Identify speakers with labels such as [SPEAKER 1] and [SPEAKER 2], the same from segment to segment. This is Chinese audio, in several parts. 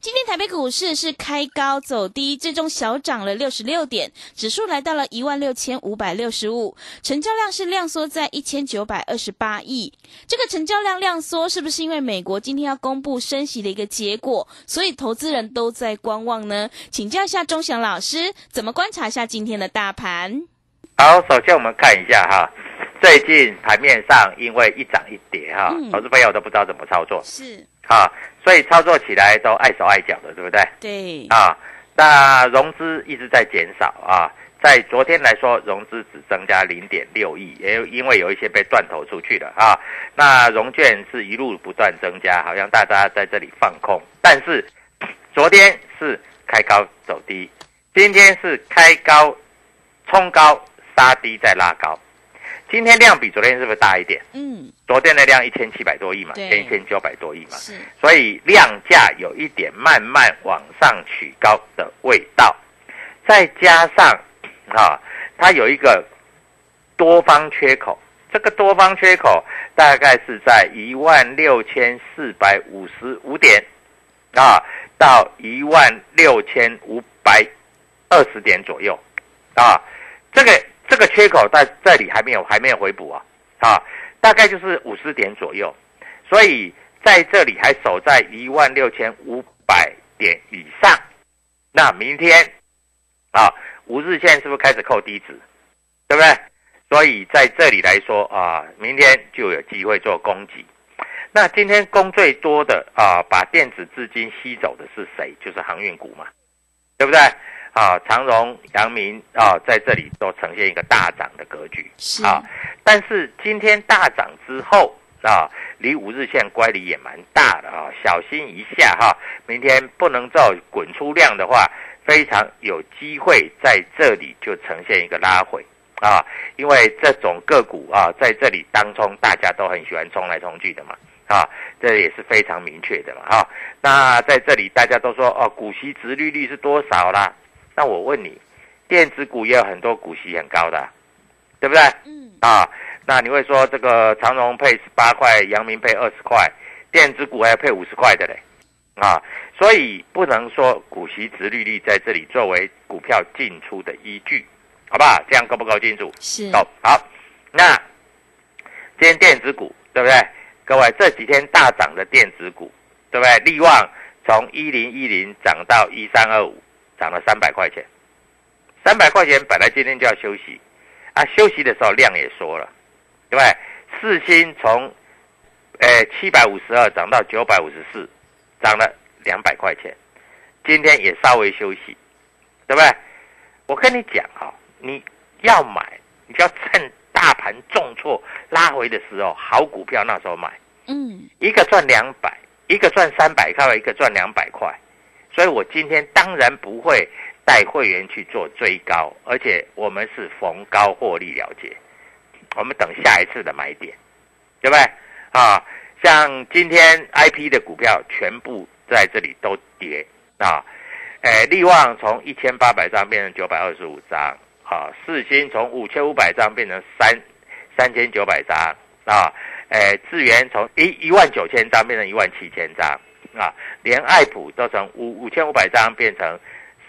[SPEAKER 1] 今天台北股市是开高走低，最终小涨了六十六点，指数来到了一万六千五百六十五，成交量是量缩在一千九百二十八亿。这个成交量量缩，是不是因为美国今天要公布升息的一个结果，所以投资人都在观望呢？请教一下钟祥老师，怎么观察一下今天的大盘？
[SPEAKER 2] 好，首先我们看一下哈，最近盘面上因为一涨一跌哈，投资朋友都不知道怎么操作，
[SPEAKER 1] 是
[SPEAKER 2] 啊，所以操作起来都碍手碍脚的，对不对？
[SPEAKER 1] 对，
[SPEAKER 2] 啊，那融资一直在减少啊，在昨天来说，融资只增加零点六亿，也因为有一些被断头出去了啊。那融券是一路不断增加，好像大家在这里放空，但是昨天是开高走低，今天是开高冲高杀低再拉高，今天量比昨天是不是大一点？
[SPEAKER 1] 嗯，
[SPEAKER 2] 昨天的量一千七百多亿嘛，一千九百多亿嘛，
[SPEAKER 1] 是。
[SPEAKER 2] 所以量价有一点慢慢往上取高的味道，再加上啊，它有一个多方缺口，这个多方缺口大概是在一万六千四百五十五点啊，到一万六千五百二十点左右啊，这个这个缺口在这里还没有还没有回补啊啊，大概就是五十点左右，所以在这里还守在一万六千五百点以上。那明天啊，五日线是不是开始扣低值？对不对？所以在这里来说啊，明天就有机会做攻击。那今天攻最多的啊，把电子资金吸走的是谁？就是航运股嘛，对不对？啊，长荣、阳明啊，在这里都呈现一个大涨的格局啊。但是今天大涨之后啊，离五日线乖离也蛮大的啊，小心一下哈。明天不能照滚出量的话，非常有机会在这里就呈现一个拉回啊，因为这种个股啊，在这里当冲，大家都很喜欢冲来冲去的嘛啊，这也是非常明确的嘛啊。那在这里大家都说哦，股息值利率是多少啦？那我问你，电子股也有很多股息很高的啊，对不对？
[SPEAKER 1] 嗯，
[SPEAKER 2] 啊，那你会说这个长荣配十八块，阳明配二十块，电子股还要配五十块的嘞，啊，所以不能说股息值利率在这里作为股票进出的依据，好不好？这样够不够清楚？
[SPEAKER 1] 是
[SPEAKER 2] 够好。那今天电子股对不对？各位这几天大涨的电子股，对不对？力旺从一零一零涨到一三二五，涨了三百块钱。三百块钱本来今天就要休息，啊，休息的时候量也缩了，对不对？四星从呃七百五十二涨到九百五十四，涨了两百块钱，今天也稍微休息，对不对？我跟你讲哈、你要买，你就要趁大盘重挫拉回的时候，好股票那时候买，
[SPEAKER 1] 嗯，
[SPEAKER 2] 一个赚两百，一个赚三百块，一个赚两百块，所以我今天当然不会带会员去做追高，而且我们是逢高获利了结，我们等下一次的买点，对不对？啊，像今天 I P 的股票全部在这里都跌啊，诶，力旺从一千八百张变成九百二十五张，啊，四星从五千五百张变成三三千九百张啊，诶，智源从一一万九千张变成一万七千张啊，连爱普都从五五千五百张变成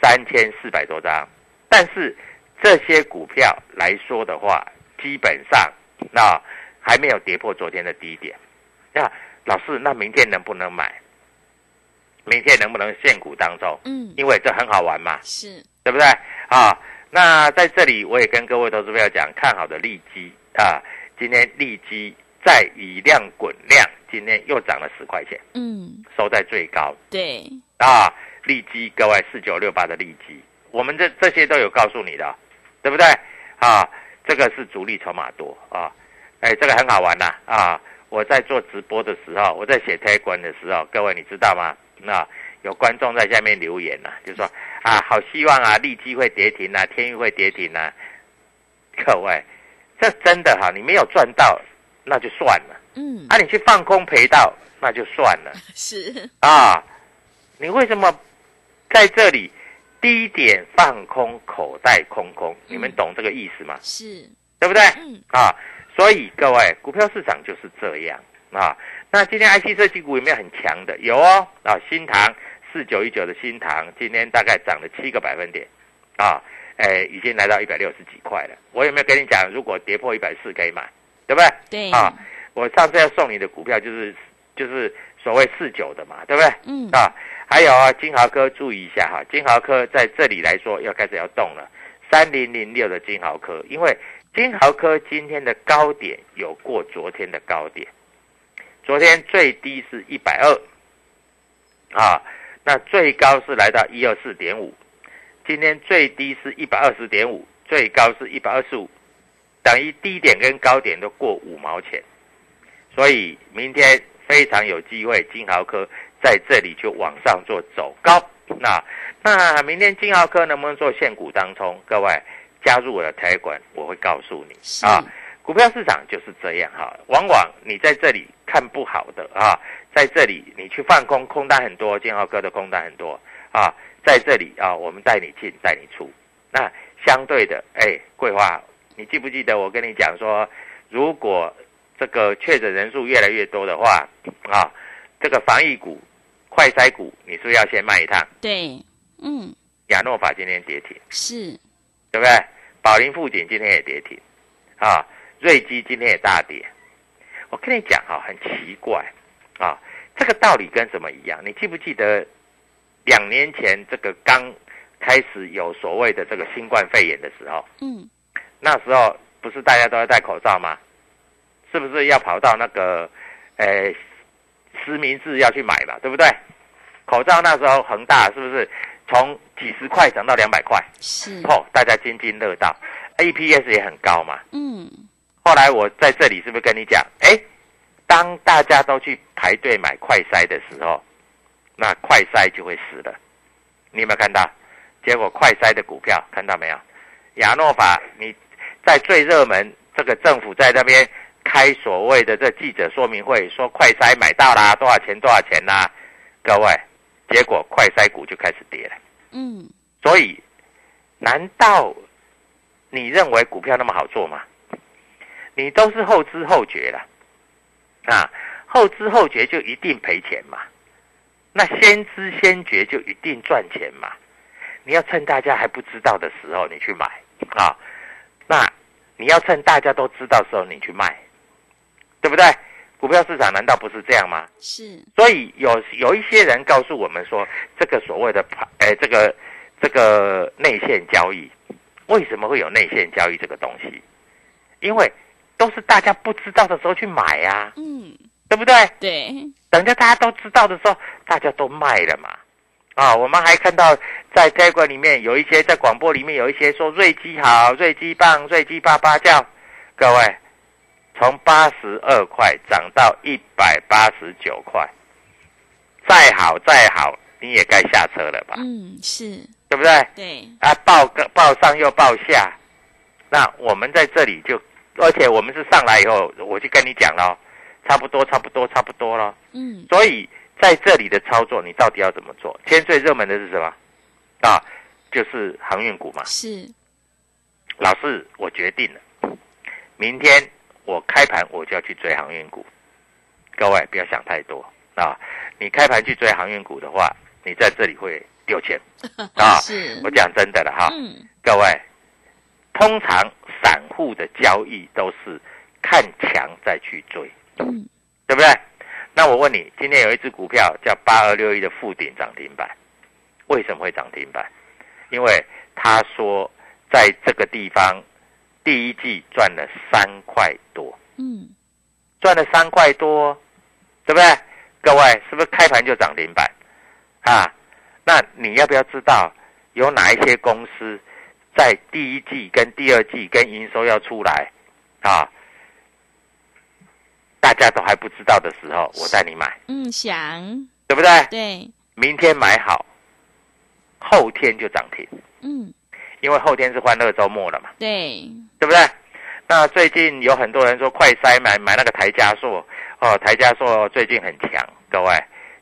[SPEAKER 2] 三千四百多张，但是这些股票来说的话，基本上那还没有跌破昨天的低点。那老师，那明天能不能买？明天能不能限股当中？
[SPEAKER 1] 嗯，
[SPEAKER 2] 因为这很好玩嘛，
[SPEAKER 1] 是，
[SPEAKER 2] 对不对？啊，那在这里我也跟各位投资朋友讲，看好的利基啊，今天利基再以量滚量，今天又涨了十块钱，
[SPEAKER 1] 嗯，
[SPEAKER 2] 收在最高
[SPEAKER 1] 对，
[SPEAKER 2] 啊。利基各位四九六八的利基，我们这这些都有告诉你的，对不对？啊，这个是主力筹码多啊，哎，这个很好玩呐啊！我在做直播的时候，我在写推文的时候，各位你知道吗？那有观众在下面留言呐、就说啊，好希望啊，利基会跌停啊，天域会跌停啊。各位，这真的哈、你没有赚到那就算了，
[SPEAKER 1] 嗯，
[SPEAKER 2] 啊，你去放空赔到那就算了
[SPEAKER 1] 是，
[SPEAKER 2] 啊。你为什么在这里低点放空，口袋空空？你们懂这个意思吗？
[SPEAKER 1] 是，
[SPEAKER 2] 对不对？
[SPEAKER 1] 嗯，
[SPEAKER 2] 啊，所以各位，股票市场就是这样啊。那今天 IC 设计股有没有很强的？有哦，啊，新塘四九一九的新塘今天大概涨了七个百分点，啊，哎，已经来到一百六十几块了。我有没有跟你讲，如果跌破一百四可以买，对不对？
[SPEAKER 1] 对，
[SPEAKER 2] 啊，我上次要送你的股票就是就是所谓四九的嘛，对不对？
[SPEAKER 1] 嗯，
[SPEAKER 2] 啊，还有啊，金豪科注意一下哈，金豪科在这里来说要开始要动了，三零零六的金豪科，因为金豪科今天的高点有过昨天的高点，昨天最低是一百二，啊，那最高是来到一二四点五，今天最低是一百二十点五，最高是一百二十五，等于低点跟高点都过五毛钱，所以明天非常有机会，金豪科在这里就往上做走高。那那明天金豪科能不能做现股当中？各位加入我的台管，我会告诉你啊。股票市场就是这样哈，往往你在这里看不好的啊，在这里你去放空，空单很多，金豪科的空单很多啊，在这里啊，我们带你进，带你出。那相对的，哎，桂花，你记不记得我跟你讲说，如果这个确诊人数越来越多的话，啊，这个防疫股、快筛股，你是不是要先卖一趟？
[SPEAKER 1] 对，嗯，
[SPEAKER 2] 亚诺法今天跌停，
[SPEAKER 1] 是，
[SPEAKER 2] 对不对？宝林富锦今天也跌停，啊，瑞基今天也大跌。我跟你讲哈、很奇怪啊，这个道理跟什么一样？你记不记得两年前这个刚开始有所谓的这个新冠肺炎的时候，
[SPEAKER 1] 嗯，
[SPEAKER 2] 那时候不是大家都要戴口罩吗？是不是要跑到那个，呃，实名制要去买嘛，对不对？口罩那时候恒大是不是从几十块涨到两百块？
[SPEAKER 1] 是，
[SPEAKER 2] 哦，大家津津乐道，APS 也很高嘛。
[SPEAKER 1] 嗯，
[SPEAKER 2] 后来我在这里是不是跟你讲，哎，当大家都去排队买快筛的时候，那快筛就会死了。你有没有看到？结果快筛的股票看到没有？亚诺法，你在最热门，这个政府在那边开所谓的这记者说明会，说快筛买到啦，多少钱多少钱啦，各位，结果快筛股就开始跌了。
[SPEAKER 1] 嗯，
[SPEAKER 2] 所以，难道你认为股票那么好做吗？你都是后知后觉了，啊，后知后觉就一定赔钱嘛？那先知先觉就一定赚钱嘛？你要趁大家还不知道的时候你去买啊，那你要趁大家都知道的时候你去卖，对不对？股票市场难道不是这样吗？
[SPEAKER 1] 是，
[SPEAKER 2] 所以有有一些人告诉我们说，这个所谓的盘，哎，这个这个内线交易，为什么会有内线交易这个东西？因为都是大家不知道的时候去买呀、
[SPEAKER 1] 嗯，
[SPEAKER 2] 对不对？
[SPEAKER 1] 对，
[SPEAKER 2] 等着大家都知道的时候，大家都卖了嘛。啊，我们还看到在开馆里面有一些，在广播里面有一些说瑞基好，瑞基棒，瑞基爸爸叫，各位从八十二块涨到一百八十九块，再好再好，你也该下车了吧？
[SPEAKER 1] 嗯，是，
[SPEAKER 2] 对不对？
[SPEAKER 1] 对，
[SPEAKER 2] 啊，报个报上又报下，那我们在这里就，而且我们是上来以后，我就跟你讲了，差不多，差不多，差不多了。
[SPEAKER 1] 嗯，
[SPEAKER 2] 所以在这里的操作，你到底要怎么做？今天最热门的是什么？啊，就是航运股嘛。
[SPEAKER 1] 是，
[SPEAKER 2] 老师，我决定了，明天我开盘我就要去追航运股。各位不要想太多啊！你开盘去追航运股的话，你在这里会丢钱 啊！
[SPEAKER 1] 是
[SPEAKER 2] 我讲真的了哈，
[SPEAKER 1] 嗯，
[SPEAKER 2] 各位，通常散户的交易都是看强再去追，
[SPEAKER 1] 嗯，
[SPEAKER 2] 对不对？那我问你，今天有一只股票叫八二六一的附顶涨停板，为什么会涨停板？因为他说在这个地方第一季赚了三块多，
[SPEAKER 1] 嗯，
[SPEAKER 2] 赚了三块多，对不对？各位是不是开盘就涨停板啊？那你要不要知道有哪一些公司在第一季跟第二季跟营收要出来啊？大家都还不知道的时候，我带你买，
[SPEAKER 1] 嗯，想，
[SPEAKER 2] 对不对？
[SPEAKER 1] 对，
[SPEAKER 2] 明天买好，后天就涨停，
[SPEAKER 1] 嗯，
[SPEAKER 2] 因为后天是欢乐周末了嘛，
[SPEAKER 1] 对，
[SPEAKER 2] 对不对？那最近有很多人说快筛买买那个台加硕哦，台加硕最近很强，各位，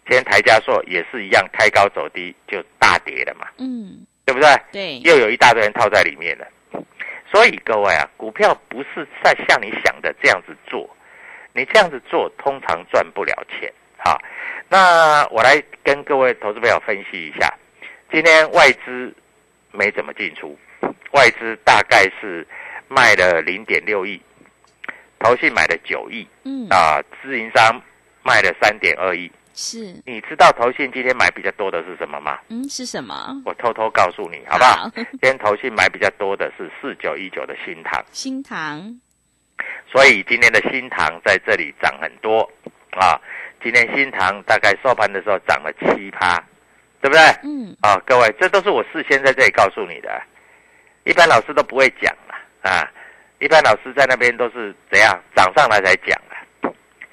[SPEAKER 2] 今天台加硕也是一样开高走低就大跌了嘛，
[SPEAKER 1] 嗯，
[SPEAKER 2] 对不对？
[SPEAKER 1] 对，
[SPEAKER 2] 又有一大堆人套在里面了，所以各位啊，股票不是在像你想的这样子做，你这样子做通常赚不了钱啊。那我来跟各位投资朋友分析一下，今天外资没怎么进出，外资大概是卖了零点六亿，投信买了九亿
[SPEAKER 1] 嗯，
[SPEAKER 2] 啊，自营商卖了三点二亿。
[SPEAKER 1] 是，
[SPEAKER 2] 你知道投信今天买比较多的是什么吗？
[SPEAKER 1] 嗯，是什么？
[SPEAKER 2] 我偷偷告诉你，好不好？
[SPEAKER 1] 好
[SPEAKER 2] 今天投信买比较多的是四九一九的新塘，
[SPEAKER 1] 新塘，
[SPEAKER 2] 所以今天的新塘在这里涨很多啊。今天新塘大概收盘的时候涨了七趴，对不对？
[SPEAKER 1] 嗯，
[SPEAKER 2] 啊，各位，这都是我事先在这里告诉你的，一般老师都不会讲了啊。一般老师在那边都是怎样涨上来才讲啊。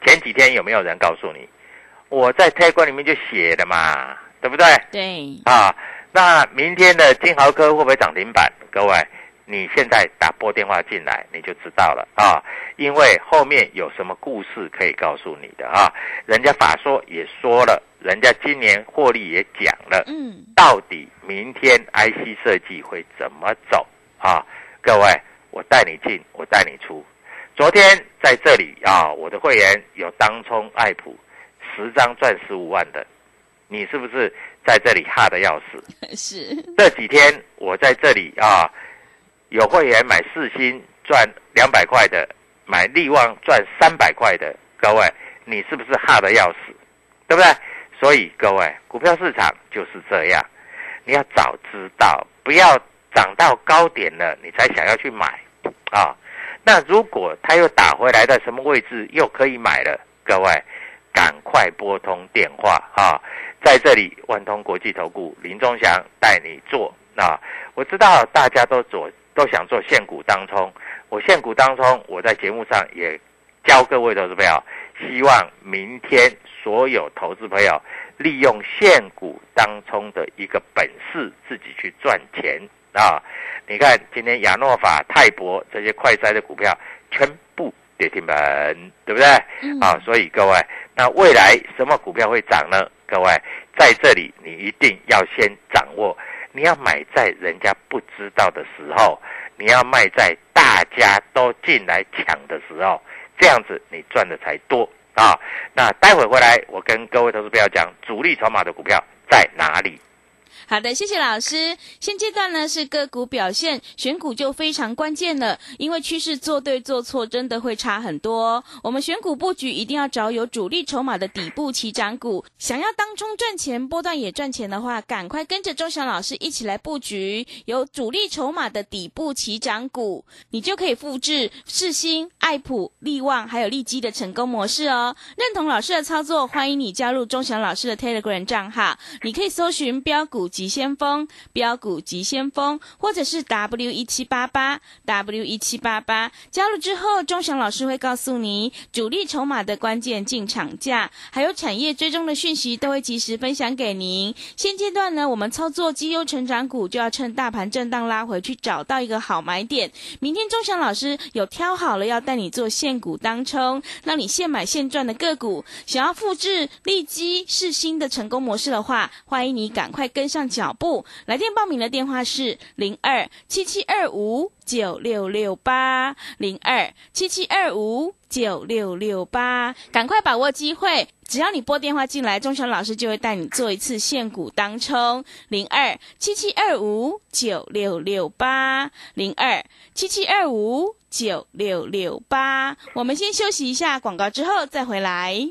[SPEAKER 2] 前几天有没有人告诉你？我在 t 观里面就写的嘛，对不对？
[SPEAKER 1] 对，
[SPEAKER 2] 啊，那明天的金豪科会不会涨停板？各位，你现在打拨电话进来，你就知道了啊。因为后面有什么故事可以告诉你的啊？人家法说也说了，人家今年获利也讲了，
[SPEAKER 1] 嗯，
[SPEAKER 2] 到底明天 IC 设计会怎么走啊？各位，我带你进，我带你出。昨天在这里啊，我的会员有当冲爱普十张赚十五万的，你是不是在这里哈的要死？
[SPEAKER 1] 是，
[SPEAKER 2] 这几天我在这里啊，有会员买四星赚两百块的，买利旺赚三百块的，各位，你是不是哈的要死？对不对？所以各位，股票市场就是这样，你要早知道，不要涨到高点了你才想要去买啊。那如果它又打回来的什么位置又可以买了，各位赶快拨通电话啊！在这里，万通国际投顾林忠祥带你做啊！我知道大家都做，都想做现股当冲。我现股当冲，我在节目上也教各位投资朋友，希望明天所有投资朋友利用现股当冲的一个本事，自己去赚钱啊！你看今天亚诺法、泰博这些快衰的股票全部跌停板，对不对？
[SPEAKER 1] 嗯
[SPEAKER 2] 啊，所以各位，那未来什么股票会涨呢？各位在这里，你一定要先掌握，你要买在人家不知道的时候，你要卖在大家都进来抢的时候，这样子你赚的才多啊。那待会回来，我跟各位投资朋友讲，主力筹码的股票在哪里？
[SPEAKER 1] 好的，谢谢老师。现阶段呢是个股表现，选股就非常关键了，因为趋势做对做错真的会差很多。我们选股布局一定要找有主力筹码的底部起涨股，想要当冲赚钱、波段也赚钱的话，赶快跟着周翔老师一起来布局有主力筹码的底部起涨股，你就可以复制世新、爱普、利旺还有利基的成功模式哦。认同老师的操作，欢迎你加入钟祥老师的 Telegram 账号，你可以搜寻标股急先锋、标股急先锋，或者是 W 一七八八 W 一七八八。加入之后，钟祥老师会告诉你主力筹码的关键进场价，还有产业追踪的讯息，都会及时分享给您。现阶段呢，我们操作绩优成长股，就要趁大盘震荡拉回去，找到一个好买点。明天钟祥老师有挑好了，要带你做现股当冲，让你现买现赚的个股。想要复制利基是新的成功模式的话，欢迎你赶快跟上。脚步。来电报名的电话是零二七七二五九六六八零二七七二五九六六八，赶快把握机会！只要你拨电话进来，钟祥老师就会带你做一次现股当冲。零二七七二五九六六八零二七七二五九六六八。我们先休息一下广告，之后再回来。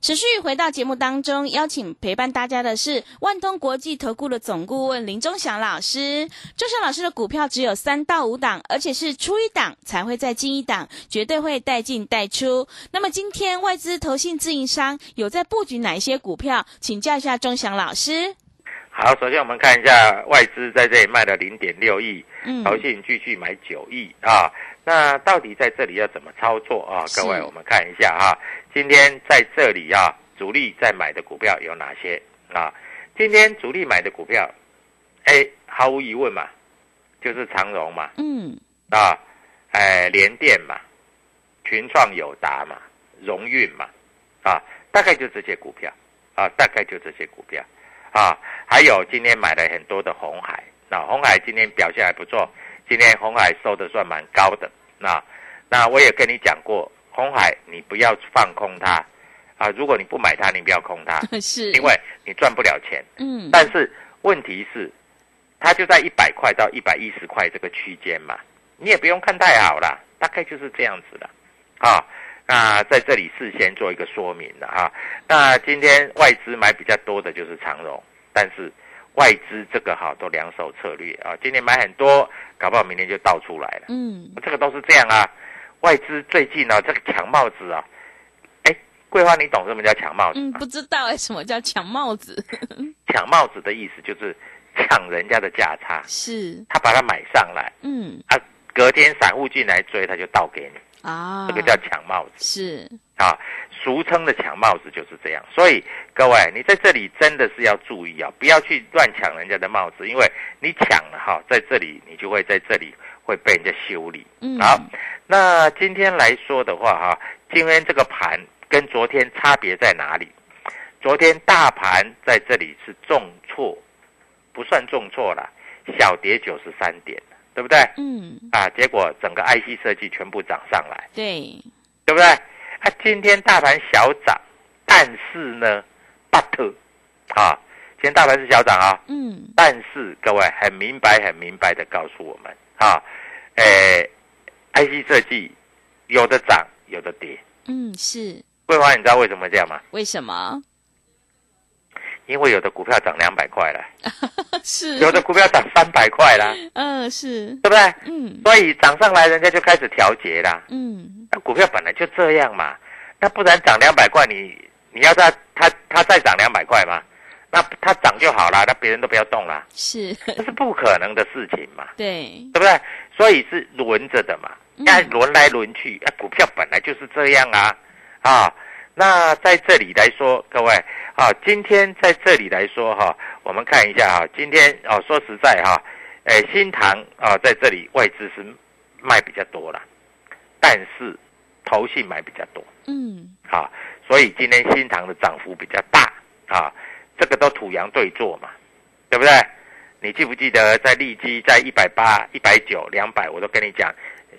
[SPEAKER 1] 持续回到节目当中，邀请陪伴大家的是万通国际投顾的总顾问林忠祥老师。忠祥老师的股票只有三到五档，而且是出一档才会再进一档，绝对会带进带出。那么今天外资、投信、自营商有在布局哪一些股票？请教一下忠祥老师。
[SPEAKER 2] 好，首先我们看一下外资在这里卖了零点六亿，
[SPEAKER 1] 嗯
[SPEAKER 2] 投信继续买九亿啊。那到底在这里要怎么操作啊？各位，我们看一下啊、今天在这里啊，主力在买的股票有哪些啊？今天主力买的股票，哎，毫无疑问嘛，就是长荣嘛，
[SPEAKER 1] 嗯，
[SPEAKER 2] 啊，哎，联电嘛，群创、友达嘛，荣运嘛，啊，大概就这些股票，啊，大概就这些股票，啊，还有今天买了很多的红海，那、红海今天表现还不错，今天红海收的算蛮高的，那那我也跟你讲过，红海你不要放空它，啊，如果你不买它，你不要空它，
[SPEAKER 1] 是，
[SPEAKER 2] 因为你赚不了钱。
[SPEAKER 1] 嗯，
[SPEAKER 2] 但是问题是，它就在一百块到一百一十块这个区间嘛，你也不用看太好啦，大概就是这样子的，啊。那在这里事先做一个说明了哈。那今天外资买比较多的就是长荣，但是外资这个哈都两手策略啊，今年买很多，搞不好明年就倒出来了。
[SPEAKER 1] 嗯，
[SPEAKER 2] 这个都是这样啊。外资最近呢、这个抢帽子啊，哎，桂花你懂什么叫抢帽子
[SPEAKER 1] 嗯，不知道哎，什么叫抢帽子？
[SPEAKER 2] 抢帽子的意思就是抢人家的价差。
[SPEAKER 1] 是，
[SPEAKER 2] 他把它买上来
[SPEAKER 1] 嗯
[SPEAKER 2] 啊，隔天散户进来追，他就倒给你，
[SPEAKER 1] 啊，
[SPEAKER 2] 这个叫抢帽子
[SPEAKER 1] 是，
[SPEAKER 2] 啊，俗称的抢帽子就是这样。所以各位，你在这里真的是要注意啊，不要去乱抢人家的帽子，因为你抢了哈，在这里你就会在这里会被人家修理。
[SPEAKER 1] 嗯，
[SPEAKER 2] 好，那今天来说的话哈，今天这个盘跟昨天差别在哪里？昨天大盘在这里是重挫，不算重挫了，小跌九十三点，对不对？
[SPEAKER 1] 嗯，
[SPEAKER 2] 啊，结果整个 IC 设计全部涨上来，
[SPEAKER 1] 对，
[SPEAKER 2] 对不对？啊，今天大盘小涨，但是呢，but 啊，今天大盘是小涨啊，
[SPEAKER 1] 嗯，
[SPEAKER 2] 但是各位很明白、很明白的告诉我们啊，诶，IC 设计有的涨，有的跌。
[SPEAKER 1] 嗯，是，
[SPEAKER 2] 桂花，你知道为什么这样吗？
[SPEAKER 1] 为什么？
[SPEAKER 2] 因为有的股票涨两百块了，
[SPEAKER 1] 是，
[SPEAKER 2] 有的股票涨三百块啦，
[SPEAKER 1] 嗯，是，
[SPEAKER 2] 对不对？
[SPEAKER 1] 嗯。
[SPEAKER 2] 所以涨上来，人家就开始调节啦。
[SPEAKER 1] 嗯，
[SPEAKER 2] 那股票本来就这样嘛，那不然涨两百块，你你要再它它再涨两百块嘛？那它涨就好了，那别人都不要动了，
[SPEAKER 1] 是，
[SPEAKER 2] 这是不可能的事情嘛，
[SPEAKER 1] 对，
[SPEAKER 2] 对不对？所以是轮着的嘛，
[SPEAKER 1] 嗯。
[SPEAKER 2] 那轮来轮去，啊，股票本来就是这样啊，啊，那在这里来说，各位啊，今天在这里来说哈、我们看一下哈、今天哦，说实在哈、诶，新塘啊，在这里外资是卖比较多了，但是投信买比较多
[SPEAKER 1] 嗯，
[SPEAKER 2] 啊，所以今天新塘的涨幅比较大啊，这个都土洋对坐嘛，对不对？你记不记得在利基在一百八、一百九、两百，我都跟你讲，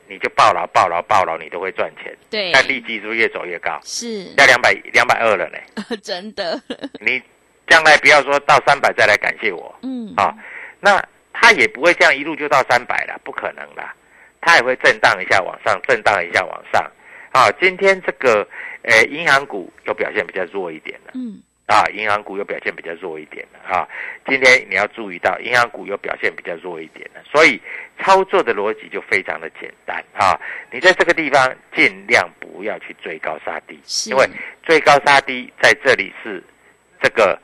[SPEAKER 2] 你就抱牢、抱牢、抱牢，你都会赚钱。
[SPEAKER 1] 对，
[SPEAKER 2] 但利基是不是越走越高？
[SPEAKER 1] 是，
[SPEAKER 2] 要两百两百二了呢？
[SPEAKER 1] 真的，
[SPEAKER 2] 你将来不要说到三百再来感谢我
[SPEAKER 1] 嗯，
[SPEAKER 2] 啊。那他也不会这样一路就到三百了，不可能啦，它也会震荡一下往上，震荡一下往上。啊，今天这个呃银行股又表现比较弱一点了。
[SPEAKER 1] 嗯，
[SPEAKER 2] 啊，银行股又表现比较弱一点了啊。今天你要注意到，银行股又表现比较弱一点了，所以操作的逻辑就非常的简单啊。你在这个地方尽量不要去追高杀低，因为追高杀低在这里是这个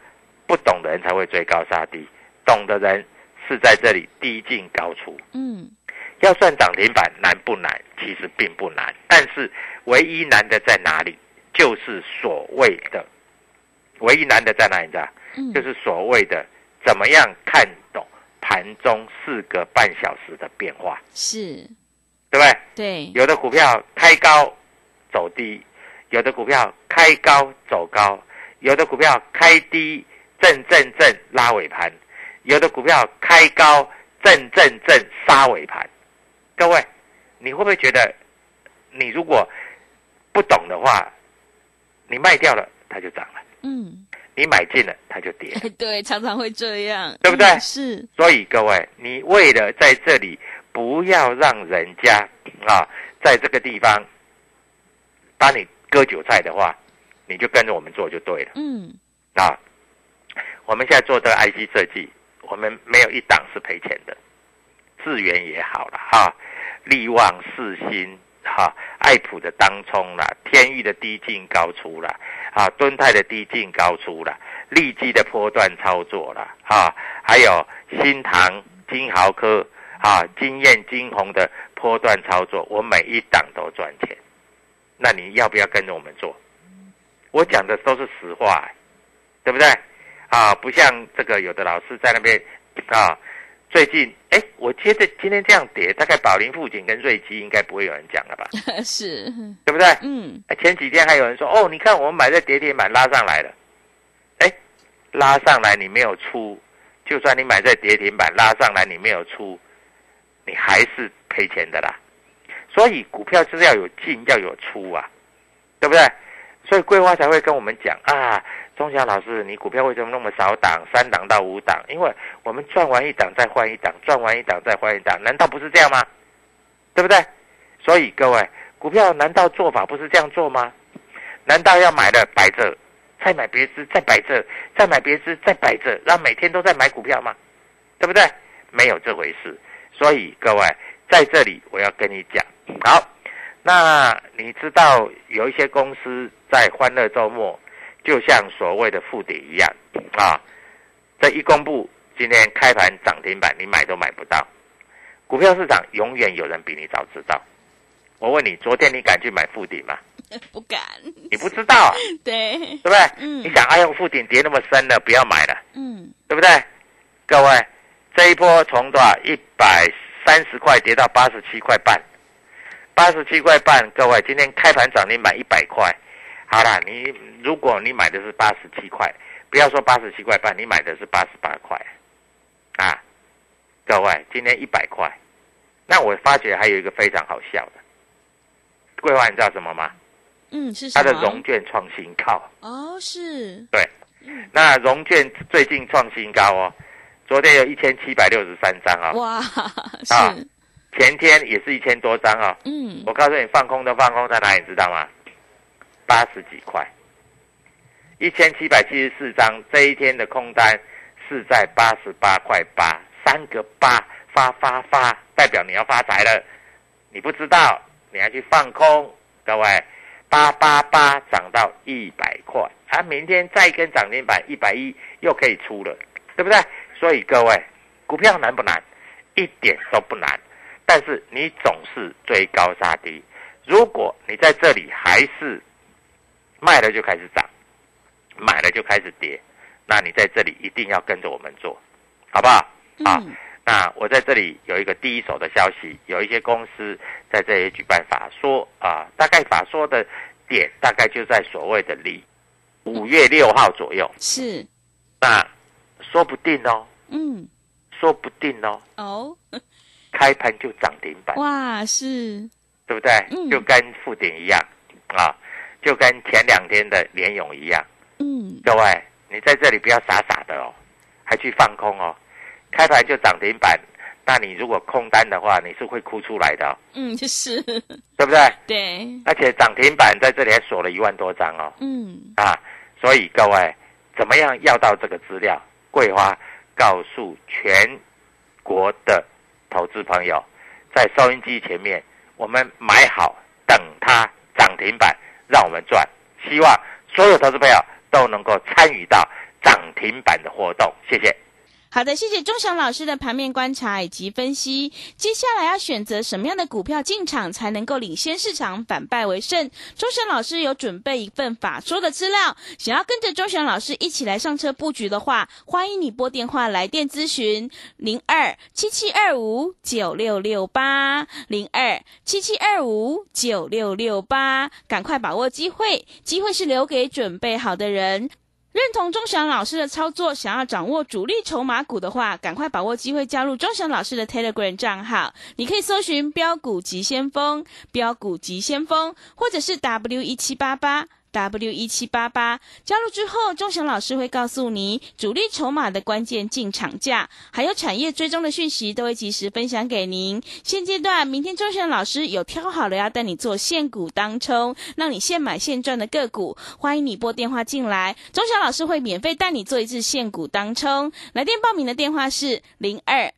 [SPEAKER 2] 不懂的人才会追高杀低，懂的人是在这里低进高出。
[SPEAKER 1] 嗯，
[SPEAKER 2] 要算涨停板难不难？其实并不难，但是唯一难的在哪里？就是所谓的唯一难的在哪里？你知道？
[SPEAKER 1] 嗯，
[SPEAKER 2] 就是所谓的怎么样看懂盘中四个半小时的变化，
[SPEAKER 1] 是，
[SPEAKER 2] 对不对？
[SPEAKER 1] 对，
[SPEAKER 2] 有的股票开高走低，有的股票开高走高，有的股票开低震震震拉尾盘，有的股票开高震震震杀尾盘。各位，你会不会觉得，你如果不懂的话，你卖掉了它就涨了，
[SPEAKER 1] 嗯，
[SPEAKER 2] 你买进了它就跌。了。
[SPEAKER 1] 对，常常会这样，
[SPEAKER 2] 对不对？
[SPEAKER 1] 嗯是，
[SPEAKER 2] 所以各位，你为了在这里不要让人家啊，在这个地方把你割韭菜的话，你就跟着我们做就对了。
[SPEAKER 1] 嗯，
[SPEAKER 2] 啊。我们现在做这个 IC 设计，我们没有一档是赔钱的，智源也好了哈，力旺、世新哈、爱普的当冲啦，天域的低进高出啦，啊，敦泰的低进高出啦，利基的波段操作啦，啊，还有新唐、金豪科啊、金燕、金红的波段操作，我每一档都赚钱。那你要不要跟着我们做？我讲的都是实话、对不对？啊，不像这个有的老师在那边啊，最近哎，我接着今天这样跌，大概宝林富锦跟瑞基应该不会有人讲了吧，
[SPEAKER 1] 是，
[SPEAKER 2] 对不对？
[SPEAKER 1] 嗯，
[SPEAKER 2] 哎前几天还有人说，哦，你看我们买在跌停板拉上来了，哎，拉上来你没有出，就算你买在跌停板拉上来你没有出，你还是赔钱的啦。所以股票就是要有进要有出啊，对不对？所以桂花才会跟我们讲啊，钟祥老师，你股票为什么那么少档，三档到五档？因为我们赚完一档再换一档，赚完一档再换一档，难道不是这样吗？对不对？所以各位，股票难道做法不是这样做吗？难道要买了摆着，再买别只，再摆着，再买别只，再摆着，让每天都在买股票吗？对不对？没有这回事。所以各位在这里我要跟你讲，好，那你知道有一些公司在欢乐周末，就像所谓的附底一样啊，这一公布今天开盘涨停板，你买都买不到。股票市场永远有人比你早知道。我问你，昨天你敢去买附顶吗？
[SPEAKER 1] 不敢，
[SPEAKER 2] 你不知道啊，
[SPEAKER 1] 对，
[SPEAKER 2] 对不对？
[SPEAKER 1] 嗯
[SPEAKER 2] 你想，哎呦，附顶跌那么深了，不要买了，
[SPEAKER 1] 嗯，
[SPEAKER 2] 对不对？各位，这一波从多少一百三十块跌到八十七块半，八十七块半，各位今天开盘涨停板一百块，好啦，你如果你买的是八十七块，不要说八十七块半，你买的是八十八块，啊，各位今天一百块，那我发觉还有一个非常好笑的，桂花，你知道什么吗？
[SPEAKER 1] 嗯，是什
[SPEAKER 2] 它的？融券创新高。
[SPEAKER 1] 哦，是，
[SPEAKER 2] 对，那融券最近创新高哦，昨天有一千七百六十三张啊、
[SPEAKER 1] 哇，
[SPEAKER 2] 啊
[SPEAKER 1] 是，
[SPEAKER 2] 前天也是一千多张啊、
[SPEAKER 1] 嗯，
[SPEAKER 2] 我告诉你，放空的放空在哪里，知道吗？八十几块，一千七百七十四张，这一天的空单是在八十八块八，三个八发发发，代表你要发财了。你不知道，你还去放空，各位，八八八涨到一百块，啊，明天再一根涨停板一百一又可以出了，对不对？所以各位，股票难不难？一点都不难，但是你总是追高杀低。如果你在这里还是卖了就开始涨，买了就开始跌，那你在这里一定要跟着我们做，好不好？啊，
[SPEAKER 1] 嗯，
[SPEAKER 2] 那我在这里有一个第一手的消息，有一些公司在这里举办法说啊，大概法说的点大概就在所谓的离五月六号左右，
[SPEAKER 1] 是，
[SPEAKER 2] 那说不定哦，
[SPEAKER 1] 嗯，
[SPEAKER 2] 说不定哦，
[SPEAKER 1] 哦，
[SPEAKER 2] 开盘就涨停板，
[SPEAKER 1] 哇，是，
[SPEAKER 2] 对不对？
[SPEAKER 1] 嗯。
[SPEAKER 2] 就跟附点一样啊，就跟前两天的联勇一样。
[SPEAKER 1] 嗯，
[SPEAKER 2] 各位，你在这里不要傻傻的哦，还去放空哦，开盘就涨停板，那你如果空单的话，你是会哭出来的、哦，
[SPEAKER 1] 嗯，就是，
[SPEAKER 2] 对不对？
[SPEAKER 1] 对，
[SPEAKER 2] 而且涨停板在这里还锁了一万多张哦，
[SPEAKER 1] 嗯，
[SPEAKER 2] 啊，所以各位怎么样要到这个资料？桂花告诉全国的投资朋友，在收音机前面，我们买好，等它涨停板，让我们赚。希望所有投资朋友都能够参与到涨停板的活动，谢谢。
[SPEAKER 1] 好的，谢谢钟祥老师的盘面观察以及分析。接下来要选择什么样的股票进场才能够领先市场，反败为胜？钟祥老师有准备一份法说的资料，想要跟着钟祥老师一起来上车布局的话，欢迎你拨电话来电咨询零二七七二五九六六八零二七七二五九六六八，赶快把握机会，机会是留给准备好的人。认同钟祥老师的操作，想要掌握主力筹码股的话，赶快把握机会加入钟祥老师的 Telegram 账号。你可以搜寻“标股急先锋”、“标股急先锋”，或者是 W 一七八八。W 一七八八加入之后，钟祥老师会告诉你主力筹码的关键进场价，还有产业追踪的讯息，都会及时分享给您。现阶段，明天钟祥老师有挑好了要带你做现股当冲，让你现买现赚的个股，欢迎你拨电话进来，钟祥老师会免费带你做一次现股当冲。来电报名的电话是零二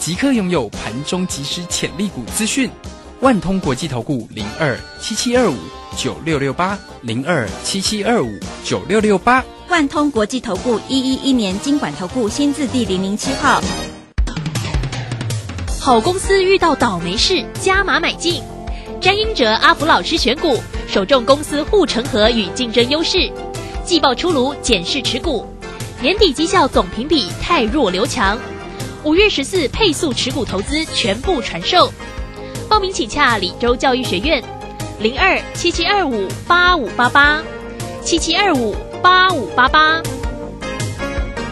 [SPEAKER 3] 即刻拥有盘中即时潜力股资讯。万通国际投顾零二七七二五九六六八零二七七二五九六六八。
[SPEAKER 4] 万通国际投顾一一一年经管投顾新字第零零七号。
[SPEAKER 5] 好公司遇到倒霉事，加码买进。詹英哲、阿福老师选股，首重公司护城河与竞争优势。季报出炉，检视持股。年底绩效总评比太弱留强。五月十四配速持股投资全部传授。报名请洽李州教育学院，零二七七二五八五八八，七七二五八五八八。